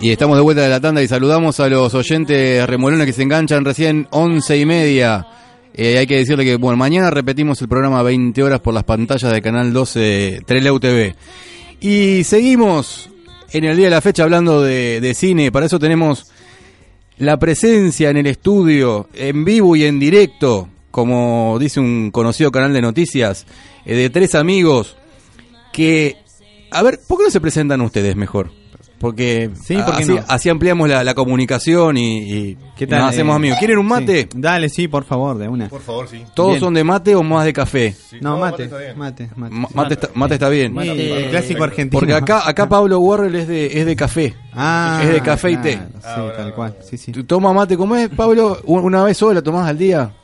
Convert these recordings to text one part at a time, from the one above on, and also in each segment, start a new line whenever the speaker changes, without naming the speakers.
Y estamos de vuelta de la tanda y saludamos a los oyentes remolones que se enganchan recién once y media. Eh, hay que decirle que, bueno, mañana repetimos el programa 20 horas por las pantallas de Canal 12 Treleu TV. Y seguimos en el día de la fecha hablando de, cine. Para eso tenemos la presencia en el estudio, en vivo y en directo, como dice un conocido canal de noticias, eh, de tres amigos que... A ver, ¿por qué no se presentan ustedes mejor? Porque,
Sí, ¿por qué
así,
no?
así ampliamos la, la comunicación y, y
¿Qué tal?
nos hacemos
eh?
amigos. ¿Quieren un mate?
Sí. Dale, sí, por favor, de una.
Por favor, sí.
¿Todos
Bien.
son de mate o más de café?
Sí,
No, mate,
está bien.
mate, mate.
Ma- Mate, está, mate está bien.
Sí, el clásico argentino.
Porque acá, acá Pablo Warrell es de, es de café.
Ah,
es de café y té.
Sí,
Ah,
tal
bueno.
cual. Sí, sí.
¿Tú toma mate? ¿Cómo es, Pablo? ¿Un- ¿Una vez sola tomás al día?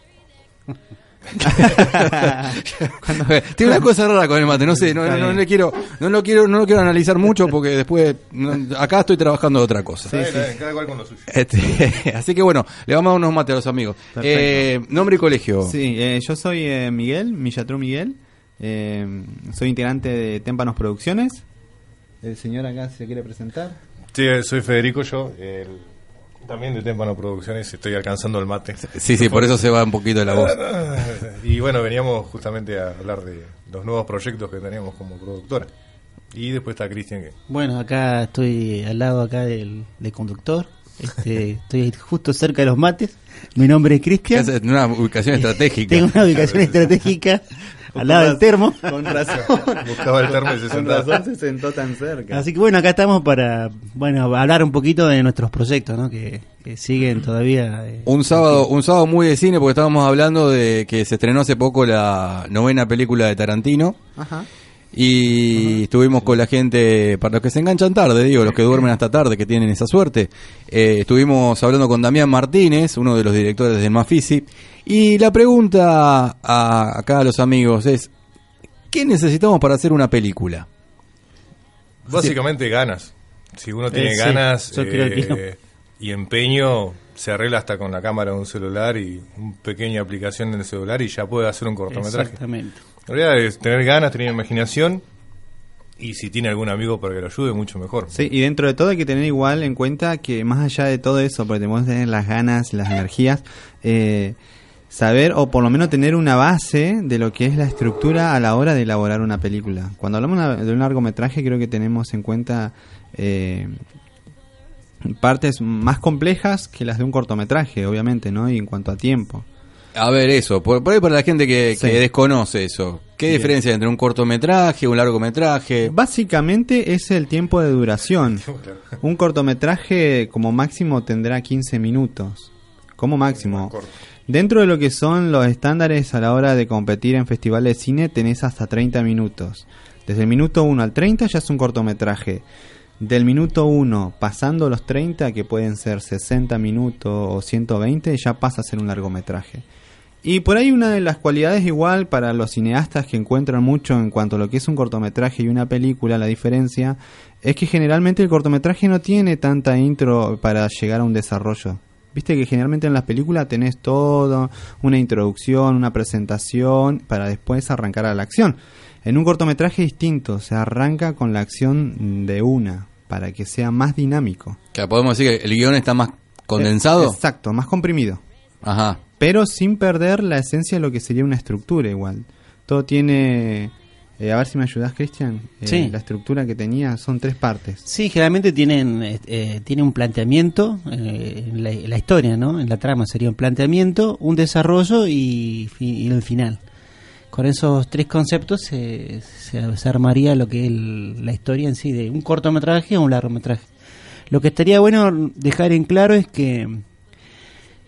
Tiene una cosa rara con el mate, no sé, no, no, no le quiero, no lo quiero, no lo quiero analizar mucho porque después no- acá estoy trabajando de otra cosa.
Está bien, está bien, cada cual con lo suyo.
Este, así que bueno, le vamos a dar unos mates a los amigos. Eh, nombre y colegio.
Sí, eh, yo soy eh, Miguel, Millatru Miguel. eh, soy integrante de Témpanos Producciones. El señor acá se quiere presentar.
Sí, soy Federico, yo el- también de Témpano Producciones, estoy alcanzando el mate.
Sí, sí, por eso se va un poquito de la voz.
Y bueno, veníamos justamente a hablar de los nuevos proyectos que tenemos como productora. Y después está Cristian que...
Bueno, acá estoy al lado acá del, del conductor. Este, estoy justo cerca de los mates. Mi nombre es Cristian.
Es una ubicación estratégica.
Tengo una ubicación estratégica al lado del termo.
Con razón.
Buscaba el termo y se
Con
sentaba.
razón se sentó tan cerca.
Así que bueno, acá estamos para bueno hablar un poquito de nuestros proyectos, ¿no? Que, que siguen todavía. eh,
Un sábado, un sábado muy de cine porque estábamos hablando de que se estrenó hace poco la novena película de Tarantino
Ajá.
Y estuvimos con la gente, para los que se enganchan tarde, digo, los que duermen hasta tarde, que tienen esa suerte, eh, estuvimos hablando con Damián Martínez, uno de los directores del Mafisi, y la pregunta a, acá a los amigos es, ¿qué necesitamos para hacer una película?
Básicamente ganas. Si uno tiene
Eh, sí,
ganas
que
eh, y empeño, se arregla hasta con la cámara de un celular y una pequeña aplicación en el celular y ya puede hacer un cortometraje.
Exactamente.
Realidad es tener ganas, tener imaginación y si tiene algún amigo para que lo ayude, mucho mejor.
Sí, y dentro de todo hay que tener igual en cuenta que más allá de todo eso, porque tenemos que tener las ganas, las energías, eh, saber o por lo menos tener una base de lo que es la estructura a la hora de elaborar una película. Cuando hablamos de un largometraje creo que tenemos en cuenta eh, partes más complejas que las de un cortometraje, obviamente, ¿no? Y en cuanto a tiempo.
A ver, eso, por, por ahí para la gente que,
Sí.
que desconoce eso, ¿qué
Bien.
diferencia hay entre un cortometraje, un largometraje?
Básicamente es el tiempo de duración. Un cortometraje como máximo tendrá 15 minutos. Como máximo. Dentro de lo que son los estándares a la hora de competir en festivales de cine tenés hasta 30 minutos. Desde el minuto 1 al 30 ya es un cortometraje. Del minuto 1 pasando los 30, que pueden ser 60 minutos o 120, ya pasa a ser un largometraje. Y por ahí una de las cualidades igual para los cineastas que encuentran mucho en cuanto a lo que es un cortometraje y una película, la diferencia es que generalmente el cortometraje no tiene tanta intro para llegar a un desarrollo. Viste que generalmente en las películas tenés todo, una introducción, una presentación, para después arrancar a la acción. En un cortometraje es distinto, se arranca con la acción de una, para que sea más dinámico.
Que podemos decir que el guion está más condensado.
Exacto, más comprimido
Ajá.
Pero sin perder la esencia de lo que sería una estructura igual. Todo tiene, eh, a ver si me ayudas, Cristian. Eh,
Sí.
La estructura que tenía son tres partes.
Sí, generalmente tienen eh, eh, tiene un planteamiento eh, en la, la historia, ¿no? En la trama sería un planteamiento, un desarrollo y, y el final. Con esos tres conceptos se, se- armaría lo que es el- la historia en sí de un cortometraje o un largometraje. Lo que estaría bueno dejar en claro es que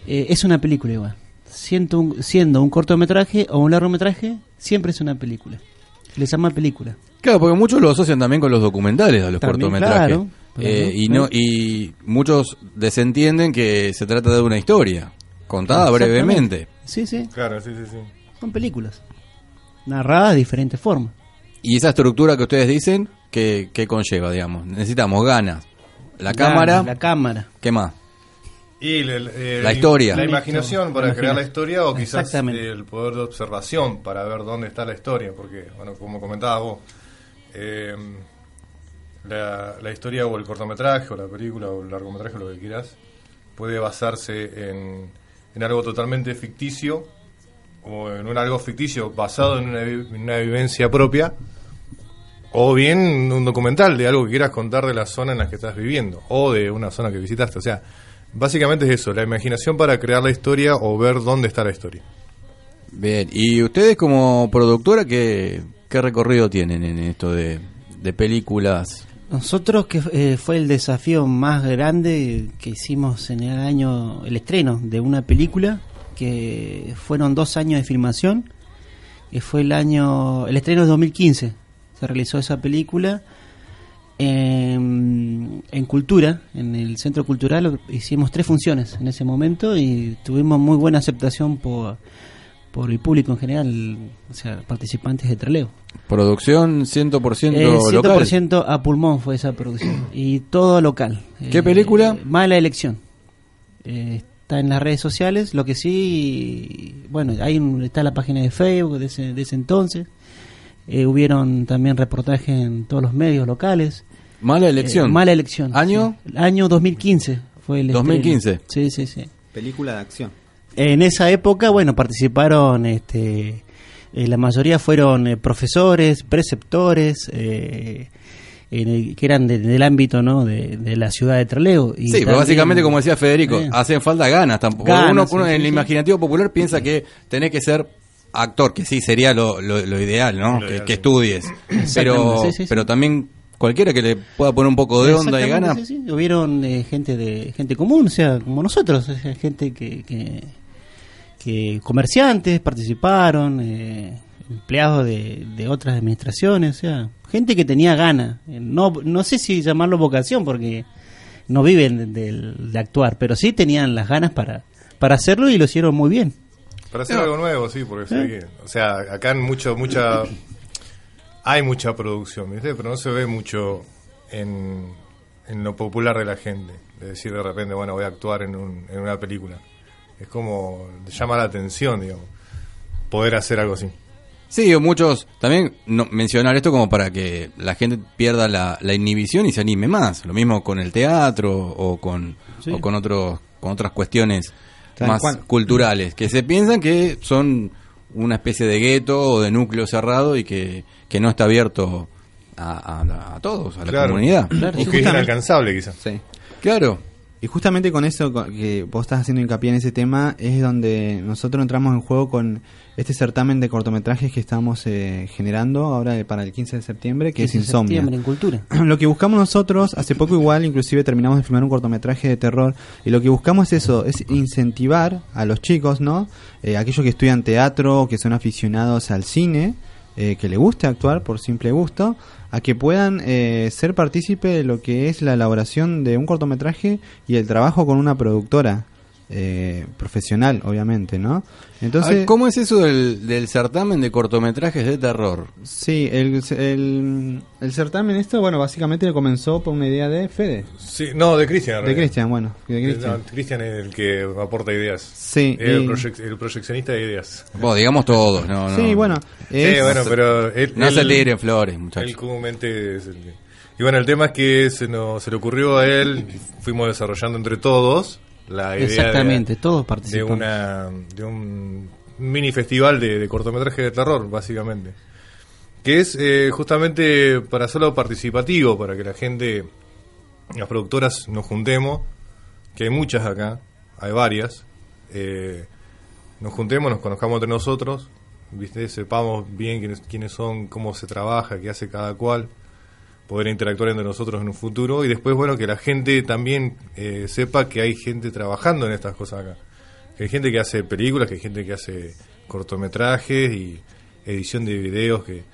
es una película igual. Siendo un, siendo un cortometraje o un largometraje, siempre es una película. Se le llama película.
Claro, porque muchos lo asocian también con los documentales, a los
También,
cortometrajes.
claro,
Eh,
claro,
y no y muchos desentienden que se trata de una historia contada brevemente.
Sí, sí.
Claro, sí, sí, sí.
Son películas. Narradas de diferentes formas.
Y esa estructura que ustedes dicen, que, que conlleva, digamos? Necesitamos ganas. La
Ganas,
cámara,
La cámara.
¿qué más?
Y el- el- el-
La historia.
La imaginación para
La
crear la historia o quizás
Exactamente.
el poder de observación para ver dónde está la historia. Porque, bueno, como comentabas vos, eh, la, la historia o el cortometraje o la película o el largometraje, lo que quieras, puede basarse en, en algo totalmente ficticio o en un algo ficticio basado en una, en una vivencia propia o bien un documental de algo que quieras contar de la zona en la que estás viviendo o de una zona que visitaste. O sea, básicamente es eso, la imaginación para crear la historia o ver dónde está la historia.
Bien, y ustedes como productora, ¿qué, qué recorrido tienen en esto de, de películas?
Nosotros que eh, fue el desafío más grande que hicimos en el año, el estreno de una película, que fueron dos años de filmación, que fue el año, el estreno de 2015, se realizó esa película en, en Cultura, en el Centro Cultural, hicimos tres funciones en ese momento y tuvimos muy buena aceptación por, por el público en general, o sea, participantes de Traleo.
Producción 100%
Eh,
local.
100% a pulmón fue esa producción. Y todo local.
¿Qué
Eh,
película?
Mala elección. Eh, está en las redes sociales. Lo que sí, bueno, ahí está la página de Facebook de ese, de ese entonces. Eh, hubieron también reportajes en todos los medios locales.
Mala elección.
Eh, mala elección.
¿Año?
sí. Año 2015 fue el estreno.
2015.
Sí, sí, sí.
Película de acción.
En esa época, bueno, participaron, este, eh, la mayoría fueron eh, profesores, preceptores, eh, en el- que eran de- del ámbito, ¿no? De, de la ciudad de Trelew. Y
Sí, pero básicamente, como decía Federico, hacen falta ganas. Tampoco.
Ganas,
uno
sí,
uno
sí,
en el
sí.
imaginativo popular piensa que tenés que ser actor, que sí sería lo, lo- lo ideal, ¿no?
Lo
que,
ideal,
que estudies. Pero,
Exactamente, sí, sí, sí.
pero también cualquiera que le pueda poner un poco de onda y ganas.
sí, sí. Hubieron eh, gente de gente común, o sea, como nosotros, sea, gente que, que, que comerciantes participaron, eh, empleados de, de otras administraciones, o sea, gente que tenía ganas. Eh, No, no sé si llamarlo vocación, porque no viven de, del- de actuar, pero sí tenían las ganas para, para hacerlo y lo hicieron muy bien.
Para hacer
No.
algo nuevo, sí, porque ve que, o sea, acá en mucho, mucha, hay mucha producción, ¿viste? Pero no se ve mucho en, en lo popular de la gente. De decir de repente, bueno, voy a actuar en, un, en una película. Es como, llama la atención, digamos, poder hacer algo así.
Sí, o muchos también no, mencionar esto como para que la gente pierda la, la inhibición y se anime más. Lo mismo con el teatro o con,
Sí.
o con, otros, con otras cuestiones más
cual.
culturales, que se piensan que son una especie de gueto o de núcleo cerrado y que, que no está abierto a, a- a todos, a la
Claro.
comunidad.
Claro,
O que es inalcanzable, quizás.
Sí.
Claro.
Y justamente con eso que vos estás haciendo hincapié en ese tema es donde nosotros entramos en juego con este certamen de cortometrajes que estamos eh, generando ahora de- para el 15 de septiembre, que es
15 de
Insomnia.
septiembre en Cultura.
lo que buscamos nosotros, hace poco igual, inclusive terminamos de filmar un cortometraje de terror, y lo que buscamos es eso, es incentivar a los chicos, ¿no? Eh, aquellos que estudian teatro, que son aficionados al cine, eh, que les guste actuar por simple gusto, a que puedan eh, ser partícipe de lo que es la elaboración de un cortometraje y el trabajo con una productora. Eh, profesional, obviamente, ¿no? Entonces,
Ah, ¿Cómo es eso del, del certamen de cortometrajes de terror?
sí, el, el, el certamen esto, bueno, básicamente comenzó por una idea de Fede,
Sí, no, de Cristian.
de. Cristian, bueno, de
No,
Cristian.
Cristian es el que aporta ideas.
Sí,
el,
y-
proyec- el proyeccionista de ideas.
Bueno, digamos todos, no, no.
Sí, bueno, es-
Sí, bueno, pero él,
No se
él-
tiren flores,
Él
muchachos.
comúnmente es el que- Y bueno, el tema es que se, nos, se le ocurrió a él, fuimos desarrollando entre todos la idea de-
Exactamente, todos
de,
participan.
una, de un mini festival de, de cortometraje de terror, básicamente. Que es eh, justamente para solo participativo, para que la gente, las productoras nos juntemos, que hay muchas acá, hay varias, eh, nos juntemos, nos conozcamos entre nosotros, ¿viste? sepamos bien quiénes, quiénes son, cómo se trabaja, qué hace cada cual, poder interactuar entre nosotros en un futuro y después, bueno, que la gente también eh, sepa que hay gente trabajando en estas cosas acá. Que hay gente que hace películas, que hay gente que hace cortometrajes y edición de videos que,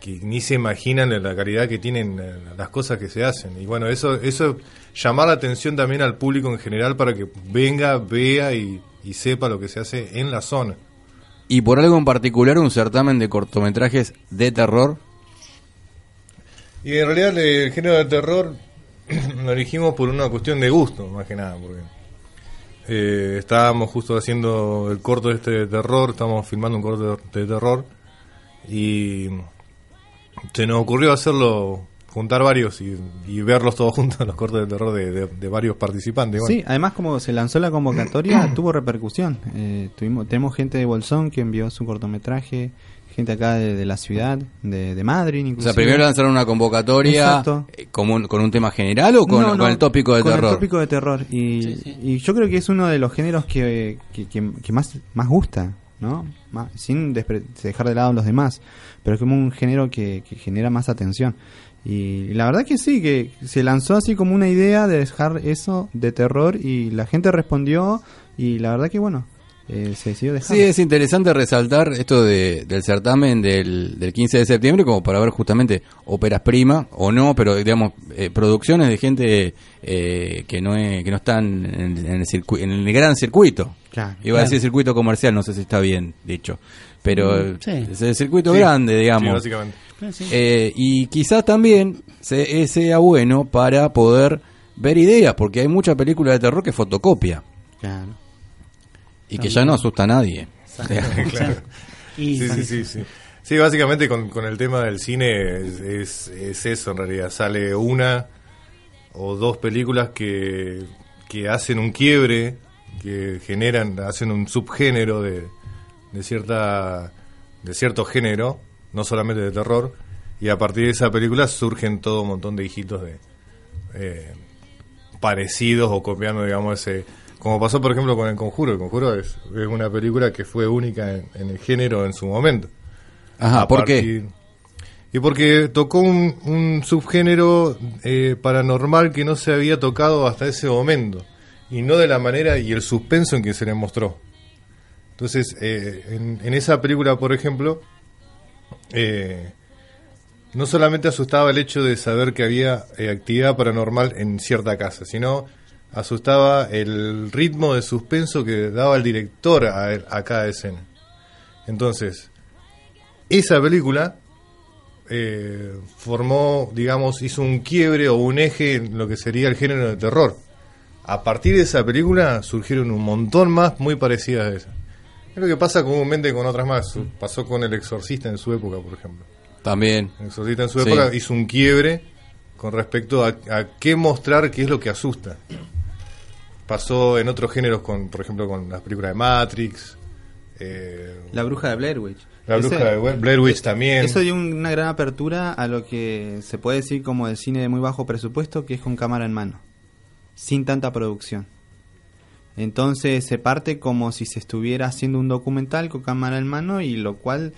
que ni se imaginan la calidad que tienen eh, las cosas que se hacen. Y bueno, eso, eso llamar la atención también al público en general para que venga, vea y, y sepa lo que se hace en la zona.
Y por algo en particular, un certamen de cortometrajes de terror.
Y en realidad el género de terror lo elegimos por una cuestión de gusto, más que nada, porque eh, estábamos justo haciendo el corto este de terror, estábamos filmando un corto de, de terror y se nos ocurrió hacerlo juntar varios y, y verlos todos juntos, los cortos de terror de, de- de varios participantes. bueno.
Sí, además como se lanzó la convocatoria, tuvo repercusión. Eh, tuvimos, tenemos gente de Bolsón que envió su cortometraje, gente acá de, de la ciudad, de, de Madrid
O
inclusive.
sea, primero lanzaron una convocatoria eh, como un- con un tema general o con,
No, no,
con el tópico de
con
terror.
el tópico de terror. Y,
Sí, sí.
y yo creo que es uno de los géneros que, que, que- que más, más gusta, ¿no? Más- sin dejar de lado los demás. Pero es como un género que, que genera más atención. Y la verdad que sí, que se lanzó así como una idea de dejar eso de terror y la gente respondió y la verdad que bueno, eh, se decidió dejar.
Sí, es interesante resaltar esto de, del certamen del, del 15 de septiembre como para ver justamente óperas prima o no, pero digamos eh, producciones de gente eh, que no es, que no están en, en el circu- en el gran circuito.
Claro,
Iba a decir circuito comercial, no sé si está bien dicho, pero
Mm, sí.
es el circuito
Sí.
grande,
Sí,
digamos.
básicamente.
Ah, sí.
Eh, y quizás también se, sea bueno para poder ver ideas, porque hay mucha película de terror que fotocopia
Claro.
Y que ya no asusta a nadie.
Claro.
Y-
Sí, sí, sí, sí. Sí, básicamente con, con el tema del cine es, es, es eso en realidad. Sale una o dos películas que, que hacen un quiebre, que generan, hacen un subgénero de, de cierta de cierto género, no solamente de terror, y a partir de esa película surgen todo un montón de hijitos de eh, parecidos o copiando, digamos, ese... Como pasó, por ejemplo, con El Conjuro. El Conjuro es, es una película que fue única en, en el género en su momento.
Ajá, ¿por qué?
Y porque tocó un, un subgénero eh, paranormal que no se había tocado hasta ese momento. Y no de la manera y el suspenso en que se le mostró. Entonces, eh, en, en esa película, por ejemplo, eh, no solamente asustaba el hecho de saber que había actividad paranormal en cierta casa, sino asustaba el ritmo de suspenso que daba el director a, a cada escena. Entonces, esa película eh, formó, digamos, hizo un quiebre o un eje en lo que sería el género de terror. A partir de esa película surgieron un montón más muy parecidas a esa. Es lo que pasa comúnmente con otras más. Su- Pasó con El Exorcista en su época, por ejemplo.
También.
El Exorcista en su
Sí.
época hizo un quiebre con respecto a, a qué mostrar qué es lo que asusta. Pasó en otros géneros, con, por ejemplo, con las películas de Matrix, eh,
La bruja de Blair Witch.
La
Ese-
bruja de Blair Witch también.
Eso dio un- una gran apertura a lo que se puede decir como el cine de muy bajo presupuesto, que es con cámara en mano, sin tanta producción. Entonces se parte como si se estuviera haciendo un documental con cámara en mano y lo cual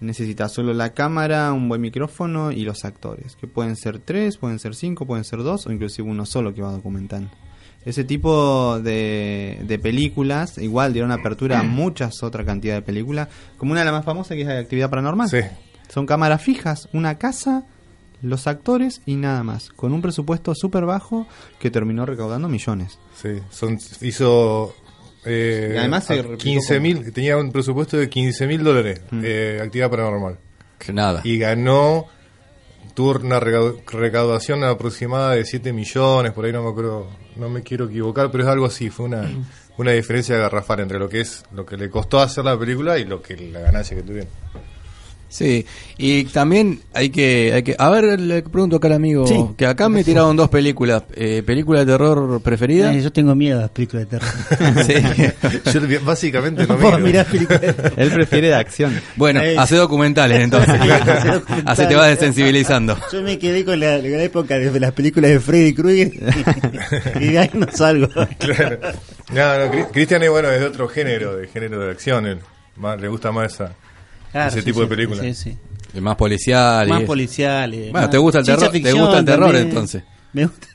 necesita solo la cámara, un buen micrófono y los actores, que pueden ser tres, pueden ser cinco, pueden ser dos o inclusive uno solo que va documentando. Ese tipo de, de películas igual dieron apertura a muchas otra cantidad de películas, como una de las más famosas que es la de actividad paranormal.
Sí.
Son cámaras fijas, una casa, los actores y nada más, con un presupuesto súper bajo que terminó recaudando millones.
Sí, son, hizo eh,
Y además se
a
replicó
15 mil, tenía un presupuesto de 15 mil dólares,
Mm.
eh, actividad paranormal.
Que nada.
Y ganó, tuvo una recau- recaudación aproximada de 7 millones, por ahí no me acuerdo, no me quiero equivocar, pero es algo así, fue una, una diferencia garrafal entre lo que es lo que le costó hacer la película y lo que la ganancia que tuvieron.
Sí, y también hay que, hay que... A ver, le pregunto acá al amigo,
Sí.
que acá me tiraron dos películas. Eh, ¿Película de terror preferida?
Eh, yo tengo miedo a las películas de terror.
Sí.
Yo básicamente no
No
miro.
mirar películas de terror.
Él prefiere de acción.
Bueno,
Eh.
hace documentales entonces.
Hace documentales.
Así te vas desensibilizando.
Yo me quedé con la, la época de las películas de Freddy Krueger y, de ahí no salgo.
Claro. No, no, Cri- Cristian es bueno, es de otro género, de género de acción. él. Más, le gusta más esa.
Claro,
Ese
sí,
tipo
sí,
de películas.
Sí, sí.
Más policial.
Más
eso.
policiales.
Bueno,
más
te gusta el terror- te gusta el terror,
también.
entonces.
Me gusta.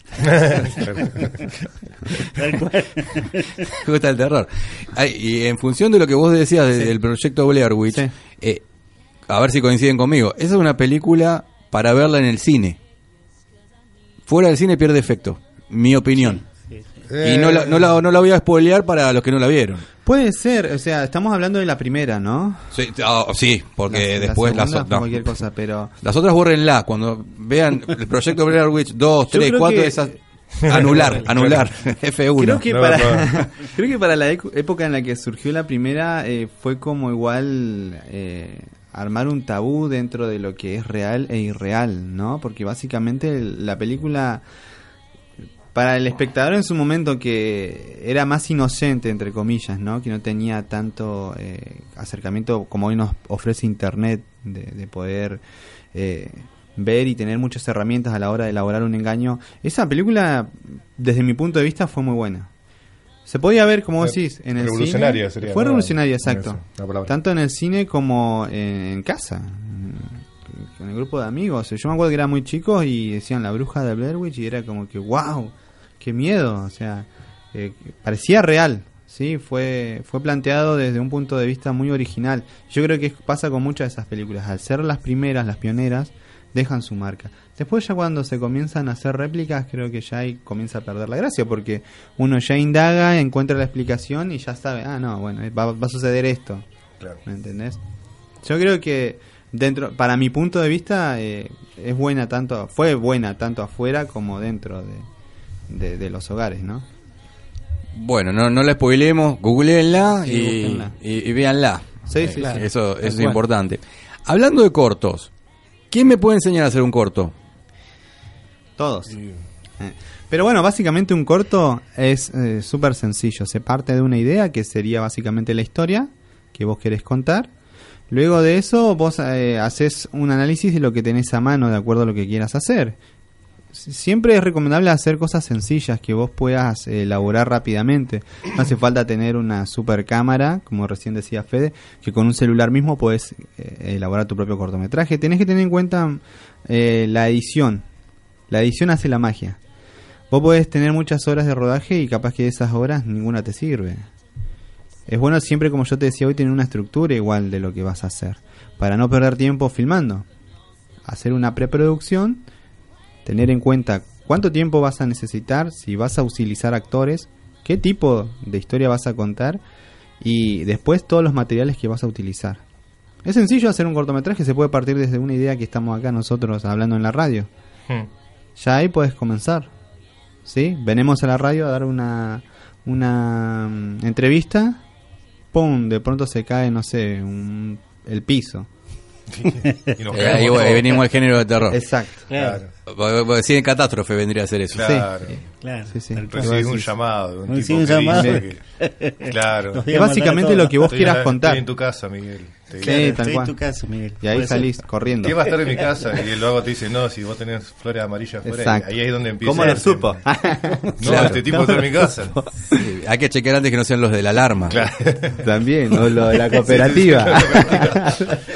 Tal cual.
Me gusta el terror. Ay, y en función de lo que vos decías de- del proyecto Blair Witch,
Sí.
eh, a ver si coinciden conmigo, esa es una película para verla en el cine. Fuera del cine pierde efecto, mi opinión. Y no la, no, la, no la voy a spoilear para los que no la vieron.
Puede ser, o sea, estamos hablando de la primera, ¿no?
Sí, ah, sí, porque
La-
después las,
segunda
o-
fue
no.
cualquier cosa, pero
las otras bórrenla. Cuando vean el proyecto Blair Witch 2,
Yo
3,
creo
4,
que-
esas... Anular, anular. F1.
Creo que,
No,
para,
no.
creo que para la época en la que surgió la primera eh, fue como igual eh, armar un tabú dentro de lo que es real e irreal, ¿no? Porque básicamente la película para el espectador en su momento que era más inocente entre comillas, ¿no? Que no tenía tanto eh, acercamiento como hoy nos ofrece internet de, de poder eh, ver y tener muchas herramientas a la hora de elaborar un engaño. Esa película, desde mi punto de vista, fue muy buena. Se podía ver, como decís, en el
revolucionaria
cine.
sería,
Fue
¿no?
revolucionaria, exacto.
Eso.
Tanto en el cine como en, casa. Con el grupo de amigos. Yo me acuerdo que era muy chico y decían la bruja de Blair Witch y era como que, wow, qué miedo. O sea, eh, parecía real. Sí, fue, fue planteado desde un punto de vista muy original. Yo creo que pasa con muchas de esas películas. Al ser las primeras, las pioneras, dejan su marca. Después ya cuando se comienzan a hacer réplicas, creo que ya ahí comienza a perder la gracia, porque uno ya indaga, encuentra la explicación y ya sabe, ah, no, bueno, va, va a suceder esto.
Claro.
¿Me entendés? Yo creo que dentro, para mi punto de vista, eh, es buena tanto, fue buena tanto afuera como dentro de, de, de los hogares, ¿no?
Bueno, no, no la spoilemos, googleenla
Sí,
y, y, y véanla.
Sí,
Eh,
sí, sí.
Eso, eso es importante. Hablando de cortos, ¿quién me puede enseñar a hacer un corto?
Todos. Eh, Pero bueno, básicamente un corto es eh, súper sencillo. Se parte de una idea que sería básicamente la historia que vos querés contar. Luego de eso vos eh, haces un análisis de lo que tenés a mano de acuerdo a lo que quieras hacer. Siempre es recomendable hacer cosas sencillas que vos puedas eh, elaborar rápidamente. No hace falta tener una super cámara, como recién decía Fede, que con un celular mismo podés eh, elaborar tu propio cortometraje. Tenés que tener en cuenta eh, la edición. La edición hace la magia. Vos podés tener muchas horas de rodaje y capaz que de esas horas ninguna te sirve. Es bueno siempre, como yo te decía hoy, tener una estructura igual de lo que vas a hacer. Para no perder tiempo filmando. Hacer una preproducción, tener en cuenta cuánto tiempo vas a necesitar, si vas a utilizar actores, qué tipo de historia vas a contar y después todos los materiales que vas a utilizar. Es sencillo hacer un cortometraje, se puede partir desde una idea que estamos acá nosotros hablando en la radio
Hmm.
ya ahí puedes comenzar. ¿Sí? Venimos a la radio a dar una, una mm, entrevista. ¡Pum! De pronto se cae, no sé, un- el piso.
Y nos
Eh, ahí ahí venimos al género de terror.
Exacto.
Claro,
Sí, en catástrofe vendría a ser eso.
claro.
Claro.
Sí, sí.
un llamado de un
Recibís
tipo
un
que
llamado.
dice que- Claro.
Es básicamente lo que vos
Estoy
quieras
en-
contar.
Estoy en tu casa, Miguel. Te
Sí,
Estoy
cual.
en tu casa, Miguel.
Y ahí
Puede ser.
salís corriendo.
¿Qué va a estar en mi casa? Y el vago te dice, no, si vos tenés flores amarillas afuera, ahí es donde empieza.
¿Cómo lo supo?
No,
Claro.
este tipo está en mi casa.
Sí, Hay que chequear antes que no sean los de la alarma.
Claro.
También, o lo de la cooperativa.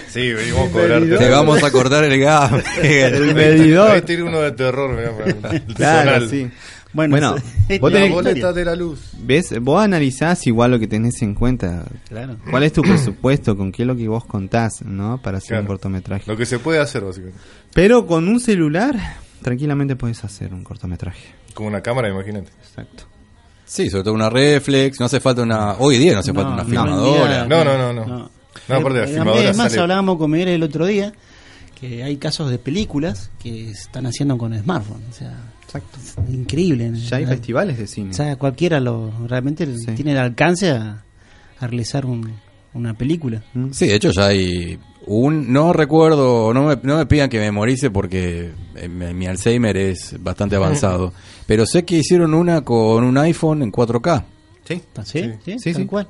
Sí, venimos a cobrarte.
Te vamos a cortar el gas.
el medidor.
Ahí tiene uno de terror, el
Claro, sí.
Bueno,
Bueno, vos
La
tenés-
boleta de la luz.
¿Ves? Vos analizás igual lo que tenés en cuenta.
Claro.
¿Cuál es tu presupuesto? ¿Con qué es lo que vos contás, no? Para hacer
Claro.
un cortometraje.
Lo que se puede hacer, básicamente.
Pero con un celular, tranquilamente puedes hacer un cortometraje.
Como una cámara, imagínate.
Exacto.
Sí, sobre todo una reflex. No hace falta una. Hoy día no hace falta una
no,
filmadora.
No, no, no, no. No, aparte de la
Eh,
filmadora
Es más,
sale-
hablábamos con Miguel el otro día que hay casos de películas que se están haciendo con smartphone. O sea,
Exacto.
es increíble.
Ya hay
Eh,
festivales de cine.
O sea, cualquiera lo realmente
Sí.
tiene el alcance a, a realizar un- una película.
¿Mm?
Sí, de hecho ya hay un... No recuerdo, no me, no me pidan que memorice porque eh, mi, Alzheimer es bastante avanzado. Pero sé que hicieron una con un iPhone en 4K.
Sí.
¿Sí?
Sí.
¿Sí?
Sí,
Tal
sí.
cual.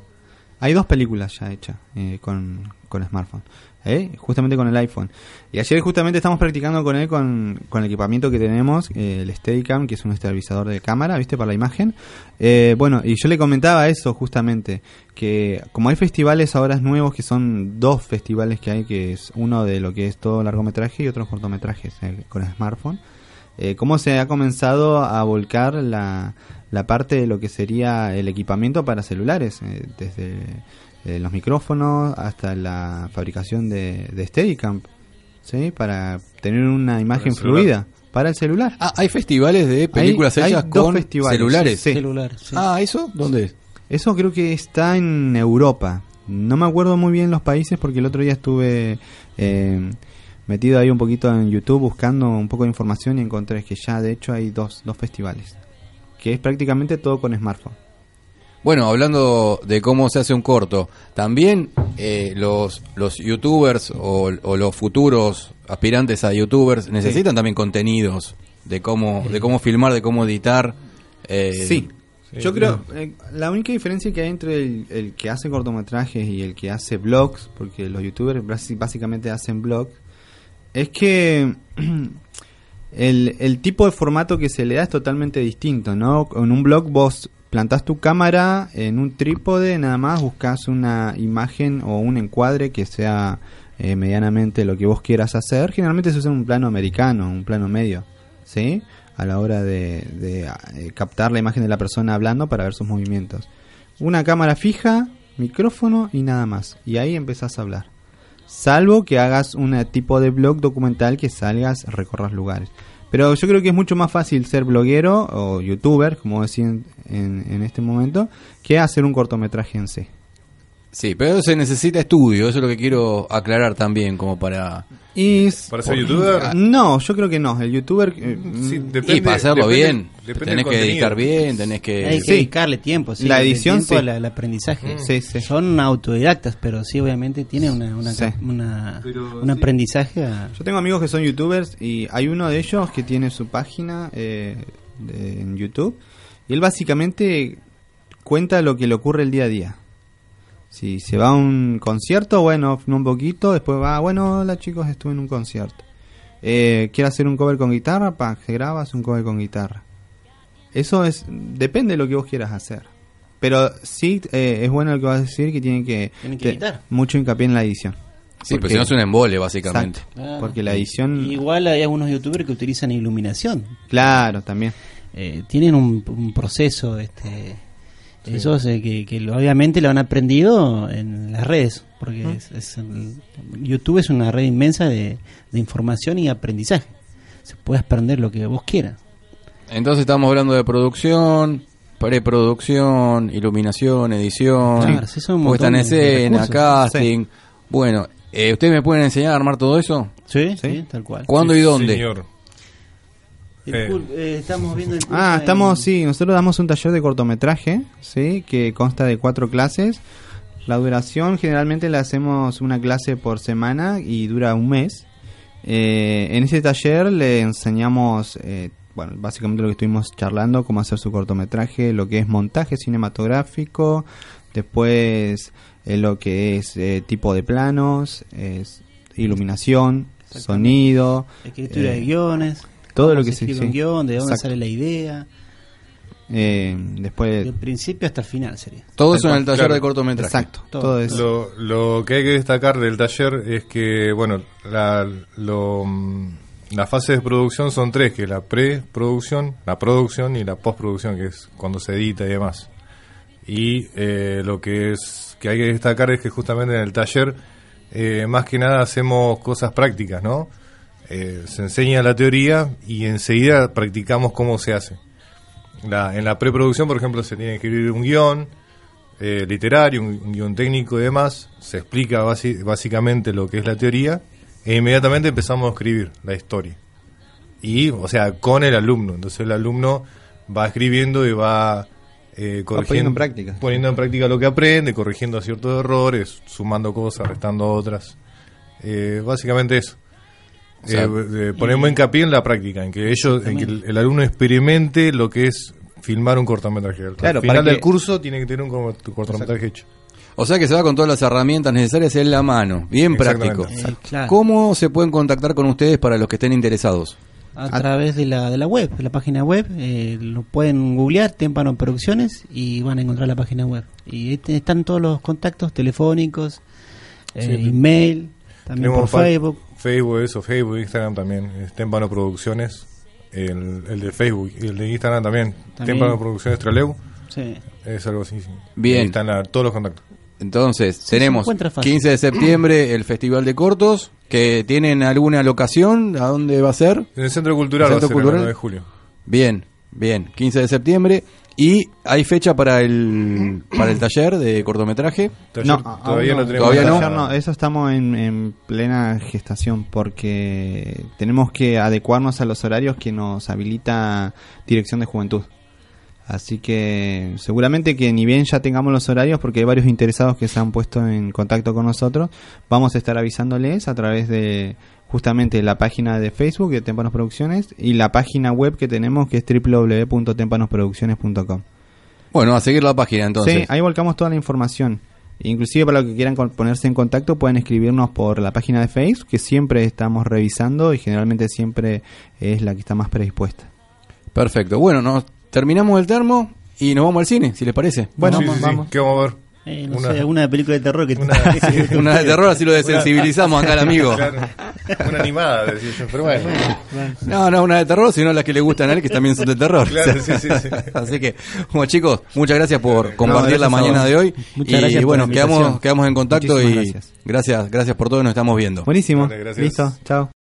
Hay dos películas ya hechas eh, con, con smartphone. ¿Eh? Justamente con el iPhone. Y ayer justamente estamos practicando con él con, con el equipamiento que tenemos, eh, el Steadicam, que es un estabilizador de cámara, ¿viste? Para la imagen. Eh, bueno, y yo le comentaba eso justamente, que como hay festivales ahora nuevos, que son dos festivales que hay, que es uno de lo que es todo largometraje y otros cortometrajes con smartphone, eh, cómo se ha comenzado a volcar la, la parte de lo que sería el equipamiento para celulares, eh, desde eh, los micrófonos hasta la fabricación de, de Steadicam, ¿sí? para tener una imagen fluida para el celular.
Ah, hay festivales de películas
hay
hechas
dos
con
festivales,
celulares.
sí.
Celular. sí.
Ah, ¿eso? ¿Dónde es?
Eso creo que está en Europa. No me acuerdo muy bien los países porque el otro día estuve eh, metido ahí un poquito en YouTube buscando un poco de información y encontré que ya de hecho hay dos, dos festivales. Que es prácticamente todo con smartphone.
Bueno, hablando de cómo se hace un corto, también eh, los, los youtubers o, o los futuros aspirantes a youtubers necesitan también contenidos de cómo, de cómo filmar, de cómo editar. eh,
Sí.
Sí.
Yo creo, eh, la única diferencia que hay entre el, el que hace cortometrajes y el que hace vlogs, porque los youtubers basi- básicamente hacen vlogs, es que el, el tipo de formato que se le da es totalmente distinto, ¿no? En un blog vos plantás tu cámara en un trípode, nada más buscas una imagen o un encuadre que sea eh, medianamente lo que vos quieras hacer. Generalmente se usa un plano americano, un plano medio, ¿sí? A la hora de, de, eh, captar la imagen de la persona hablando para ver sus movimientos. Una cámara fija, micrófono y nada más. Y ahí empezás a hablar. Salvo que hagas un tipo de blog documental que salgas, recorras lugares. Pero yo creo que es mucho más fácil ser bloguero o youtuber, como decían en, en este momento, que hacer un cortometraje en sí.
Sí, pero se necesita estudio, eso es lo que quiero aclarar también, como para...
Y
¿Para ser youtuber?
No, yo creo que no. El youtuber... eh,
Sí,
mm,
depende-
y para hacerlo
depende-
bien,
depende
tenés que editar bien, tenés que...
Hay que
Sí.
dedicarle tiempo, sí,
La
el
edición,
tiempo
sí.
al aprendizaje.
Sí, sí.
Son autodidactas, pero sí, obviamente, tiene una, una,
Sí.
una-
Pero
un
sí.
aprendizaje a-
Yo tengo amigos que son youtubers y hay uno de ellos que tiene su página eh, de- en YouTube y él básicamente cuenta lo que le ocurre el día a día. Si se va a un concierto, bueno, un poquito, después va, bueno, hola chicos, estuve en un concierto. Eh, quiere hacer un cover con guitarra, pa, se graba, hace un cover con guitarra. Eso es, depende de lo que vos quieras hacer. Pero sí, eh, es bueno lo que vas a decir, que tiene que,
Tiene que
te-
editar.
mucho hincapié en la edición.
Sí, pero
Porque-
si no es un embole, básicamente.
Exacto.
Ah.
Porque la edición...
Igual hay algunos youtubers que utilizan iluminación.
Claro, también.
Eh, tienen un, un proceso, este, ellos eh, que, que lo- obviamente lo han aprendido en las redes, porque es, es el- YouTube es una red inmensa de, de información y aprendizaje. Se puede aprender lo que vos quieras.
Entonces estamos hablando de producción, preproducción, iluminación, edición,
Claro, sí, son un
puesta en escena, casting. Bueno, eh, ¿ustedes me pueden enseñar a armar todo eso?
Sí,
Sí.
tal cual.
¿Cuándo
Sí,
y dónde?
señor.
El
Eh.
cul- eh, estamos viendo el curso
Ah,
en-
estamos, sí, nosotros damos un taller de cortometraje, sí, que consta de cuatro clases. La duración generalmente la hacemos una clase por semana y dura un mes. Eh, en ese taller le enseñamos, eh, bueno, básicamente lo que estuvimos charlando, cómo hacer su cortometraje, lo que es montaje cinematográfico, después eh, lo que es eh, tipo de planos, es iluminación, sonido,
escritura
eh,
de guiones,
todo lo que
se escribe
sí.
un guion, de dónde
Exacto.
sale la idea,
eh, después
del principio hasta el final sería.
Todo eso en el taller
claro.
de cortometraje.
Exacto,
Todo.
todo, eso.
Lo, lo que hay que destacar del taller es que, bueno, la, lo, la fase de producción son tres, que es la preproducción, la producción y la postproducción, que es cuando se edita y demás. Y eh, lo que es que hay que destacar es que justamente en el taller, eh, más que nada hacemos cosas prácticas, ¿no? Eh, se enseña la teoría y enseguida practicamos cómo se hace. La, en la preproducción, por ejemplo, se tiene que escribir un guion, eh, literario, un, un guion técnico y demás, se explica básicamente lo que es la teoría e inmediatamente empezamos a escribir la historia. Y, o sea, con el alumno. Entonces el alumno va escribiendo y va eh, corrigiendo,
poniendo en práctica.
poniendo en práctica lo que aprende, corrigiendo ciertos errores, sumando cosas, restando otras. Eh, básicamente eso.
O sea,
Eh, eh, ponemos hincapié en la práctica, en que ellos, en que el, el alumno experimente lo que es filmar un cortometraje. Al
Claro,
final
para que-
del curso tiene que tener un cor- cortometraje hecho.
O sea que se va con todas las herramientas necesarias en la mano, bien práctico.
Eh, claro.
¿Cómo se pueden contactar con ustedes para los que estén interesados?
A través de la, de la web, de la página web, eh, lo pueden googlear, Témpano Producciones, y van a encontrar la página web. Y están todos los contactos telefónicos, eh,
Sí.
email, también por Facebook.
Facebook, eso, Facebook, Instagram también. es Témpano Producciones. El, el de Facebook y el de Instagram también.
También.
Témpano Producciones Traleu.
Sí.
Es algo así. sí.
Bien.
Ahí están la- todos los contactos.
Entonces, tenemos
encuentra fácil.
15 de septiembre el Festival de Cortos, que tienen alguna locación, ¿a dónde va a ser?
En el Centro Cultural
¿El
va a
Centro
el
Cultural?
9 de julio.
Bien, bien, 15 de septiembre. ¿Y hay fecha para el, para el taller de cortometraje?
Taller
No,
todavía no, tenemos
Todavía no.
Taller no, Eso estamos en, en plena gestación porque tenemos que adecuarnos a los horarios que nos habilita Dirección de Juventud.
Así que seguramente que ni bien ya tengamos los horarios, porque hay varios interesados que se han puesto en contacto con nosotros, vamos a estar avisándoles a través de justamente la página de Facebook de Tempanos Producciones y la página web que tenemos que es www.tempanosproducciones.com.
Bueno, a seguir la página entonces.
Sí, ahí volcamos toda la información. Inclusive para los que quieran con- ponerse en contacto pueden escribirnos por la página de Facebook que siempre estamos revisando y generalmente siempre es la que está más predispuesta.
Perfecto. Bueno, nos terminamos el termo y nos vamos al cine, si les parece.
Bueno,
Sí,
vamos,
sí.
vamos.
¿Qué vamos a ver?
Eh, no
Una-
sé, alguna película de terror que te
Una-.
Una de terror, así lo desensibilizamos acá al amigo.
Claro, una animada, decía yo, pero bueno.
No, no una de terror, sino las que le gustan a él, que también son de terror.
Claro, sí, sí, sí.
Así que, bueno chicos, muchas gracias por compartir
gracias
la mañana de hoy.
Muchas
y
gracias por
bueno, quedamos, quedamos en contacto
Muchísimas
y
gracias.
gracias, gracias por todo, nos estamos viendo.
Buenísimo.
Vale, gracias.
Listo, chao.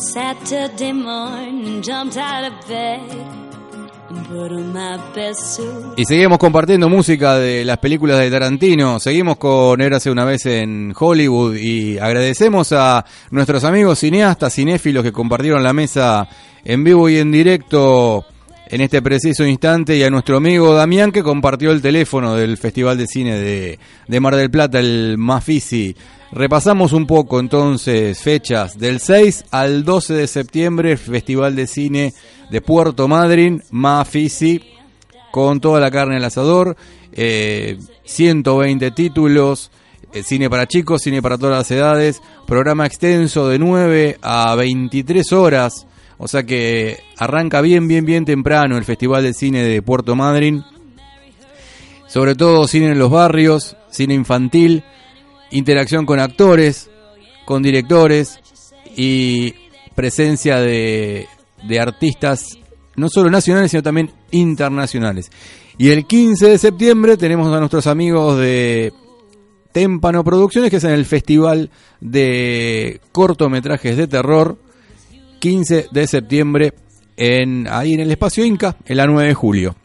Saturday morning, out.
Y seguimos compartiendo música de las películas de Tarantino, seguimos con Érase una vez en Hollywood y agradecemos a nuestros amigos cineastas, cinéfilos que compartieron la mesa en vivo y en directo en este preciso instante y a nuestro amigo Damián que compartió el teléfono del Festival de Cine de, de Mar del Plata, el Mafisi. Repasamos un poco entonces fechas. Del 6 al 12 de septiembre, Festival de Cine de Puerto Madryn, Mafisi con toda la carne al asador, eh, 120 títulos, eh, cine para chicos, cine para todas las edades, programa extenso de 9 a 23 horas, o sea que arranca bien, bien, bien temprano el Festival de Cine de Puerto Madryn, sobre todo cine en los barrios, cine infantil, interacción con actores, con directores y presencia de, de artistas no solo nacionales sino también internacionales. Y el 15 de septiembre tenemos a nuestros amigos de Témpano Producciones, que es en el Festival de Cortometrajes de Terror, 15 de septiembre, en, ahí en el Espacio Inca, el la 9 de julio.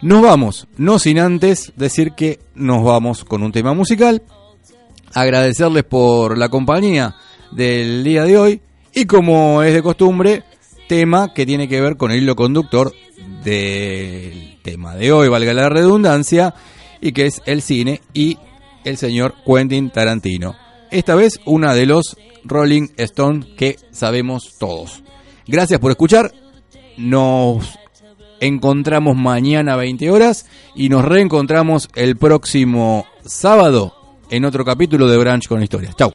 Nos vamos, no sin antes decir que nos vamos con un tema musical, agradecerles por la compañía del día de hoy y como es de costumbre, tema que tiene que ver con el hilo conductor del tema de hoy, valga la redundancia, y que es el cine y el señor Quentin Tarantino. Esta vez una de los Rolling Stone que sabemos todos. Gracias por escuchar. Nos encontramos mañana a 20 horas y nos reencontramos el próximo sábado en otro capítulo de Branch con Historias. Chau.